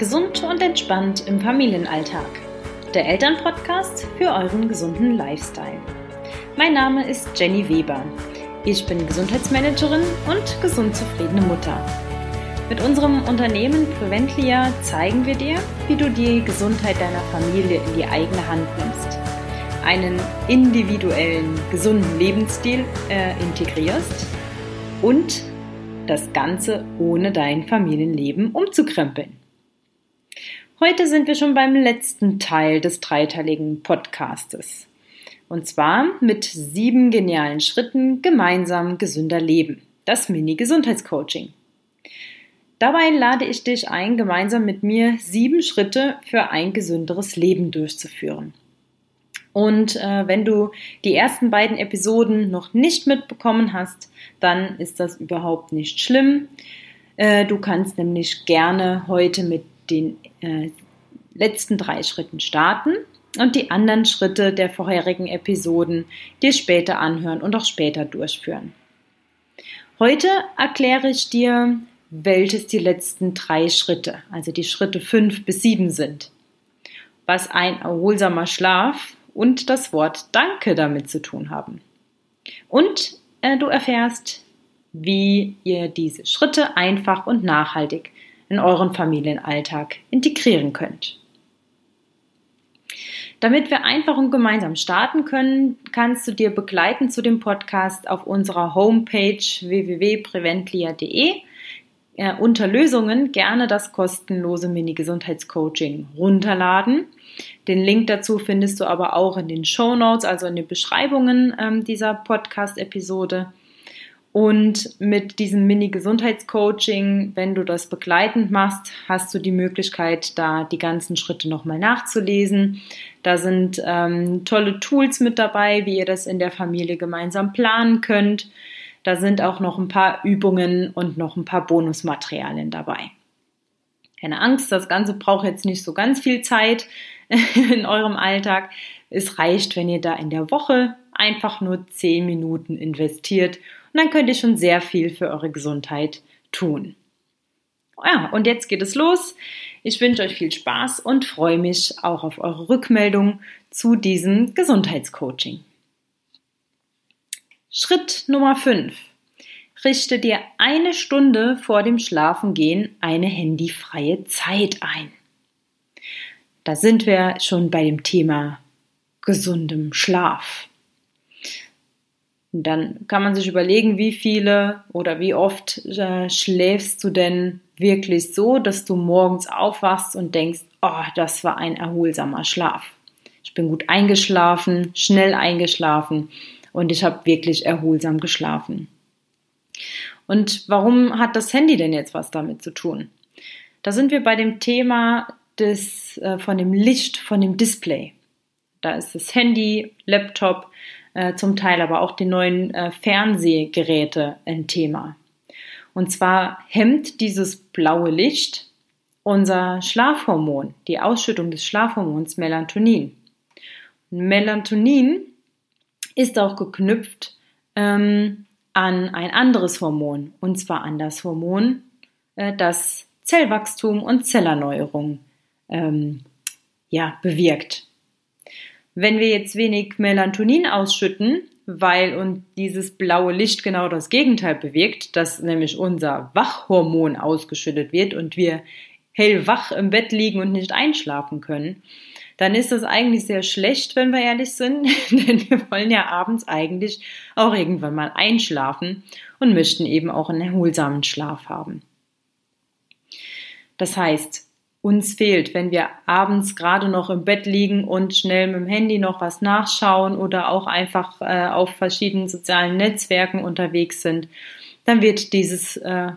Gesund und entspannt im Familienalltag. Der Elternpodcast für euren gesunden Lifestyle. Mein Name ist Jenny Weber. Ich bin Gesundheitsmanagerin und gesund zufriedene Mutter. Mit unserem Unternehmen Preventlia zeigen wir dir, wie du die Gesundheit deiner Familie in die eigene Hand nimmst, einen individuellen, gesunden Lebensstil äh, integrierst und das Ganze ohne dein Familienleben umzukrempeln. Heute sind wir schon beim letzten Teil des dreiteiligen Podcastes. Und zwar mit sieben genialen Schritten gemeinsam gesünder Leben. Das Mini-Gesundheitscoaching. Dabei lade ich dich ein, gemeinsam mit mir sieben Schritte für ein gesünderes Leben durchzuführen. Und äh, wenn du die ersten beiden Episoden noch nicht mitbekommen hast, dann ist das überhaupt nicht schlimm. Äh, du kannst nämlich gerne heute mit den äh, letzten drei Schritten starten und die anderen Schritte der vorherigen Episoden dir später anhören und auch später durchführen. Heute erkläre ich dir, welches die letzten drei Schritte, also die Schritte fünf bis sieben sind, was ein erholsamer Schlaf und das Wort Danke damit zu tun haben. Und äh, du erfährst, wie ihr diese Schritte einfach und nachhaltig in euren Familienalltag integrieren könnt. Damit wir einfach und gemeinsam starten können, kannst du dir begleiten zu dem Podcast auf unserer Homepage www.preventlia.de äh, unter Lösungen gerne das kostenlose Mini-Gesundheitscoaching runterladen. Den Link dazu findest du aber auch in den Show Notes, also in den Beschreibungen ähm, dieser Podcast-Episode. Und mit diesem Mini-Gesundheitscoaching, wenn du das begleitend machst, hast du die Möglichkeit, da die ganzen Schritte nochmal nachzulesen. Da sind ähm, tolle Tools mit dabei, wie ihr das in der Familie gemeinsam planen könnt. Da sind auch noch ein paar Übungen und noch ein paar Bonusmaterialien dabei. Keine Angst, das Ganze braucht jetzt nicht so ganz viel Zeit in eurem Alltag. Es reicht, wenn ihr da in der Woche einfach nur 10 Minuten investiert und dann könnt ihr schon sehr viel für eure Gesundheit tun. Ja, und jetzt geht es los. Ich wünsche euch viel Spaß und freue mich auch auf eure Rückmeldung zu diesem Gesundheitscoaching. Schritt Nummer 5. Richte dir eine Stunde vor dem Schlafengehen eine handyfreie Zeit ein. Da sind wir schon bei dem Thema gesundem Schlaf. Und dann kann man sich überlegen, wie viele oder wie oft äh, schläfst du denn wirklich so, dass du morgens aufwachst und denkst, oh, das war ein erholsamer Schlaf. Ich bin gut eingeschlafen, schnell eingeschlafen und ich habe wirklich erholsam geschlafen. Und warum hat das Handy denn jetzt was damit zu tun? Da sind wir bei dem Thema des, äh, von dem Licht, von dem Display. Da ist das Handy, Laptop, äh, zum Teil aber auch die neuen äh, Fernsehgeräte ein Thema. Und zwar hemmt dieses blaue Licht unser Schlafhormon, die Ausschüttung des Schlafhormons Melatonin. Melatonin ist auch geknüpft ähm, an ein anderes Hormon, und zwar an das Hormon, äh, das Zellwachstum und Zellerneuerung ähm, ja, bewirkt. Wenn wir jetzt wenig Melatonin ausschütten, weil uns dieses blaue Licht genau das Gegenteil bewirkt, dass nämlich unser Wachhormon ausgeschüttet wird und wir hellwach im Bett liegen und nicht einschlafen können, dann ist das eigentlich sehr schlecht, wenn wir ehrlich sind, denn wir wollen ja abends eigentlich auch irgendwann mal einschlafen und möchten eben auch einen erholsamen Schlaf haben. Das heißt, uns fehlt, wenn wir abends gerade noch im Bett liegen und schnell mit dem Handy noch was nachschauen oder auch einfach äh, auf verschiedenen sozialen Netzwerken unterwegs sind, dann wird dieses äh,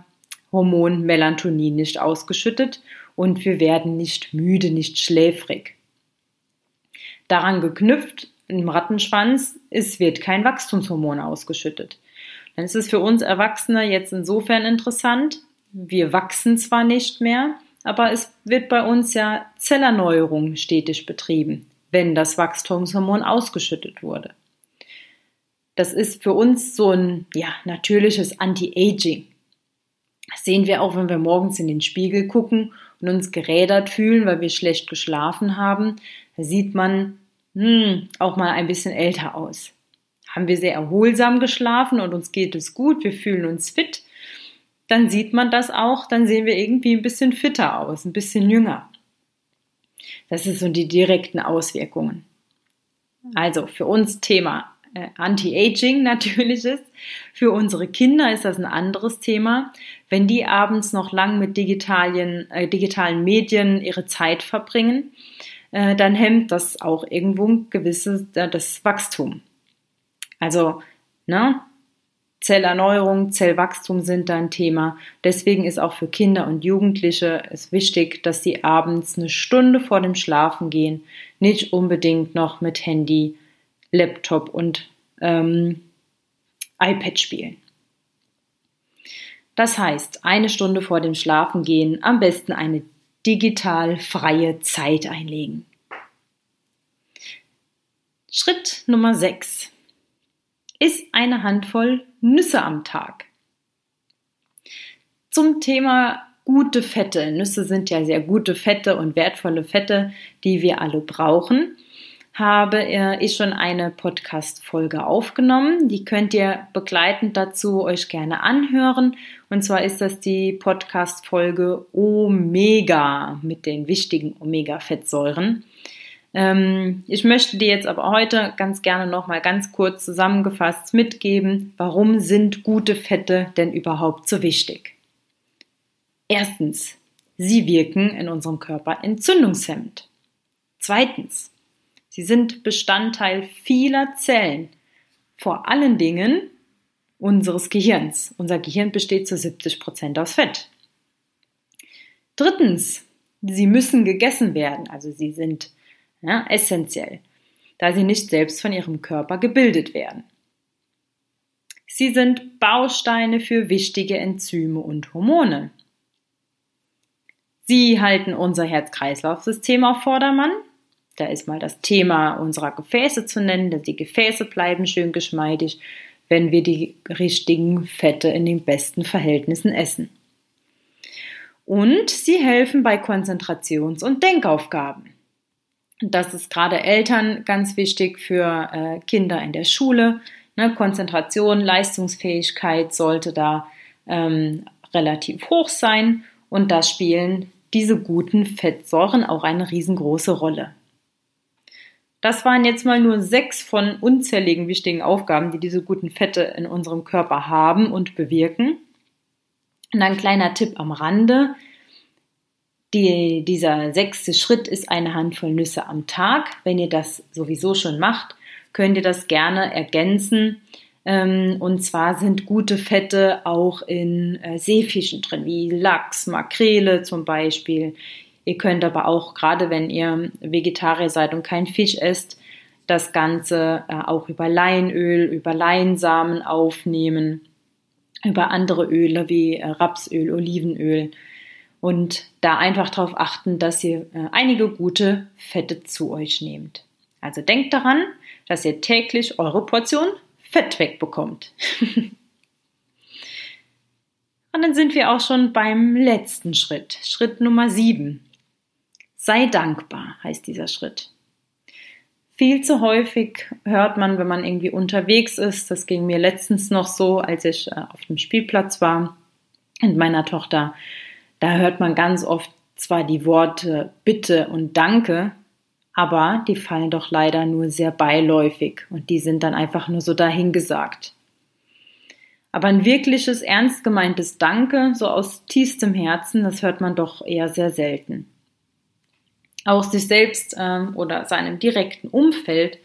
Hormon Melatonin nicht ausgeschüttet und wir werden nicht müde, nicht schläfrig. Daran geknüpft im Rattenschwanz, es wird kein Wachstumshormon ausgeschüttet. Dann ist es für uns Erwachsene jetzt insofern interessant, wir wachsen zwar nicht mehr, aber es wird bei uns ja Zellerneuerung stetig betrieben, wenn das Wachstumshormon ausgeschüttet wurde. Das ist für uns so ein ja, natürliches Anti-Aging. Das sehen wir auch, wenn wir morgens in den Spiegel gucken und uns gerädert fühlen, weil wir schlecht geschlafen haben, da sieht man hm, auch mal ein bisschen älter aus. Haben wir sehr erholsam geschlafen und uns geht es gut, wir fühlen uns fit, dann sieht man das auch, dann sehen wir irgendwie ein bisschen fitter aus, ein bisschen jünger. Das sind so die direkten Auswirkungen. Also für uns Thema äh, Anti-Aging natürlich ist. Für unsere Kinder ist das ein anderes Thema. Wenn die abends noch lang mit digitalen, äh, digitalen Medien ihre Zeit verbringen, äh, dann hemmt das auch irgendwo ein gewisses äh, das Wachstum. Also, ne, Zellerneuerung, Zellwachstum sind da ein Thema. Deswegen ist auch für Kinder und Jugendliche es wichtig, dass sie abends eine Stunde vor dem Schlafengehen nicht unbedingt noch mit Handy, Laptop und ähm, iPad spielen. Das heißt, eine Stunde vor dem Schlafengehen am besten eine digital freie Zeit einlegen. Schritt Nummer 6 ist eine Handvoll Nüsse am Tag. Zum Thema gute Fette. Nüsse sind ja sehr gute Fette und wertvolle Fette, die wir alle brauchen. Habe äh, ich schon eine Podcast-Folge aufgenommen. Die könnt ihr begleitend dazu euch gerne anhören. Und zwar ist das die Podcast-Folge Omega mit den wichtigen Omega-Fettsäuren. Ähm, ich möchte dir jetzt aber heute ganz gerne nochmal ganz kurz zusammengefasst mitgeben, warum sind gute Fette denn überhaupt so wichtig? Erstens, sie wirken in unserem Körper entzündungshemmend. Zweitens, sie sind Bestandteil vieler Zellen, vor allen Dingen unseres Gehirns. Unser Gehirn besteht zu 70 Prozent aus Fett. Drittens, sie müssen gegessen werden, also sie sind ja, essentiell, da sie nicht selbst von ihrem Körper gebildet werden. Sie sind Bausteine für wichtige Enzyme und Hormone. Sie halten unser Herz-Kreislauf-System auf Vordermann. Da ist mal das Thema unserer Gefäße zu nennen, denn die Gefäße bleiben schön geschmeidig, wenn wir die richtigen Fette in den besten Verhältnissen essen. Und sie helfen bei Konzentrations- und Denkaufgaben. Das ist gerade Eltern ganz wichtig für äh, Kinder in der Schule. Ne? Konzentration, Leistungsfähigkeit sollte da ähm, relativ hoch sein und da spielen diese guten Fettsäuren auch eine riesengroße Rolle. Das waren jetzt mal nur sechs von unzähligen wichtigen Aufgaben, die diese guten Fette in unserem Körper haben und bewirken. Und ein kleiner Tipp am Rande. Die, dieser sechste Schritt ist eine Handvoll Nüsse am Tag. Wenn ihr das sowieso schon macht, könnt ihr das gerne ergänzen. Ähm, und zwar sind gute Fette auch in äh, Seefischen drin, wie Lachs, Makrele zum Beispiel. Ihr könnt aber auch, gerade wenn ihr Vegetarier seid und kein Fisch esst, das Ganze äh, auch über Leinöl, über Leinsamen aufnehmen, über andere Öle wie äh, Rapsöl, Olivenöl und da einfach darauf achten, dass ihr äh, einige gute Fette zu euch nehmt. Also denkt daran, dass ihr täglich eure Portion Fett wegbekommt. Und dann sind wir auch schon beim letzten Schritt, Schritt Nummer 7. Sei dankbar heißt dieser Schritt. Viel zu häufig hört man, wenn man irgendwie unterwegs ist, das ging mir letztens noch so, als ich äh, auf dem Spielplatz war mit meiner Tochter, da hört man ganz oft zwar die Worte Bitte und Danke, aber die fallen doch leider nur sehr beiläufig und die sind dann einfach nur so dahingesagt. Aber ein wirkliches, ernst gemeintes Danke, so aus tiefstem Herzen, das hört man doch eher sehr selten. Auch sich selbst ähm, oder seinem direkten Umfeld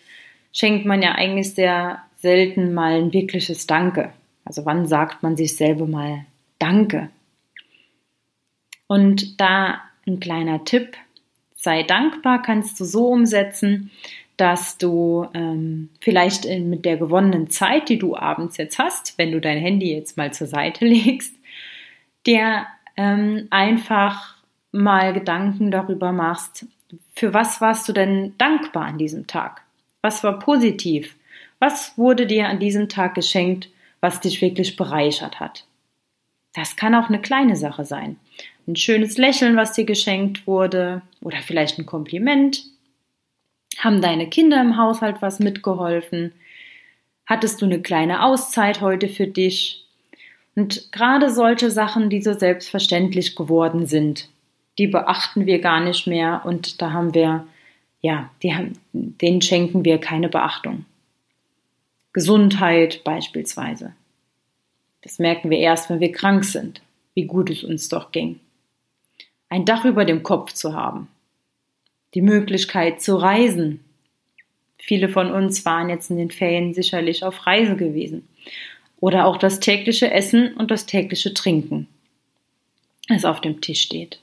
schenkt man ja eigentlich sehr selten mal ein wirkliches Danke. Also wann sagt man sich selber mal Danke? Und da ein kleiner Tipp, sei dankbar kannst du so umsetzen, dass du ähm, vielleicht in, mit der gewonnenen Zeit, die du abends jetzt hast, wenn du dein Handy jetzt mal zur Seite legst, dir ähm, einfach mal Gedanken darüber machst, für was warst du denn dankbar an diesem Tag? Was war positiv? Was wurde dir an diesem Tag geschenkt, was dich wirklich bereichert hat? Das kann auch eine kleine Sache sein. Ein schönes Lächeln, was dir geschenkt wurde, oder vielleicht ein Kompliment. Haben deine Kinder im Haushalt was mitgeholfen? Hattest du eine kleine Auszeit heute für dich? Und gerade solche Sachen, die so selbstverständlich geworden sind, die beachten wir gar nicht mehr und da haben wir, ja, haben, denen schenken wir keine Beachtung. Gesundheit beispielsweise. Das merken wir erst, wenn wir krank sind, wie gut es uns doch ging. Ein Dach über dem Kopf zu haben. Die Möglichkeit zu reisen. Viele von uns waren jetzt in den Ferien sicherlich auf Reise gewesen. Oder auch das tägliche Essen und das tägliche Trinken, das auf dem Tisch steht.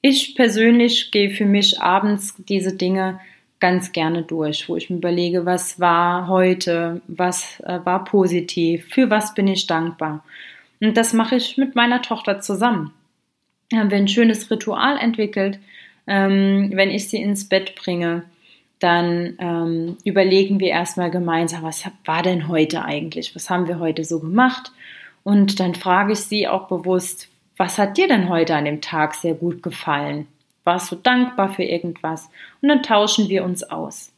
Ich persönlich gehe für mich abends diese Dinge ganz gerne durch, wo ich mir überlege, was war heute, was äh, war positiv, für was bin ich dankbar. Und das mache ich mit meiner Tochter zusammen. Da haben wir ein schönes Ritual entwickelt. Ähm, wenn ich sie ins Bett bringe, dann ähm, überlegen wir erstmal gemeinsam, was war denn heute eigentlich? Was haben wir heute so gemacht? Und dann frage ich sie auch bewusst, was hat dir denn heute an dem Tag sehr gut gefallen? Warst du dankbar für irgendwas? Und dann tauschen wir uns aus.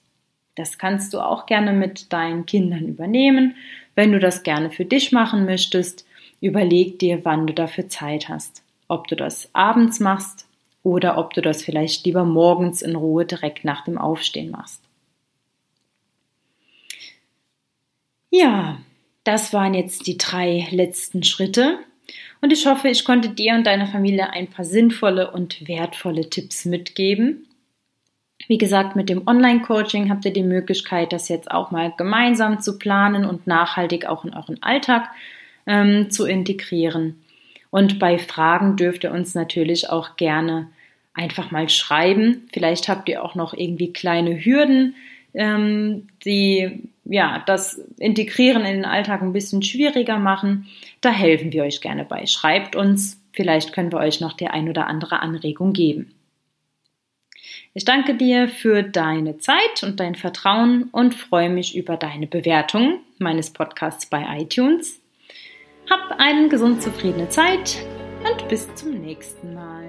Das kannst du auch gerne mit deinen Kindern übernehmen. Wenn du das gerne für dich machen möchtest, überleg dir, wann du dafür Zeit hast. Ob du das abends machst oder ob du das vielleicht lieber morgens in Ruhe direkt nach dem Aufstehen machst. Ja, das waren jetzt die drei letzten Schritte. Und ich hoffe, ich konnte dir und deiner Familie ein paar sinnvolle und wertvolle Tipps mitgeben. Wie gesagt, mit dem Online-Coaching habt ihr die Möglichkeit, das jetzt auch mal gemeinsam zu planen und nachhaltig auch in euren Alltag ähm, zu integrieren. Und bei Fragen dürft ihr uns natürlich auch gerne einfach mal schreiben. Vielleicht habt ihr auch noch irgendwie kleine Hürden, ähm, die ja das Integrieren in den Alltag ein bisschen schwieriger machen. Da helfen wir euch gerne bei. Schreibt uns, vielleicht können wir euch noch die ein oder andere Anregung geben. Ich danke dir für deine Zeit und dein Vertrauen und freue mich über deine Bewertung meines Podcasts bei iTunes. Hab eine gesund zufriedene Zeit und bis zum nächsten Mal.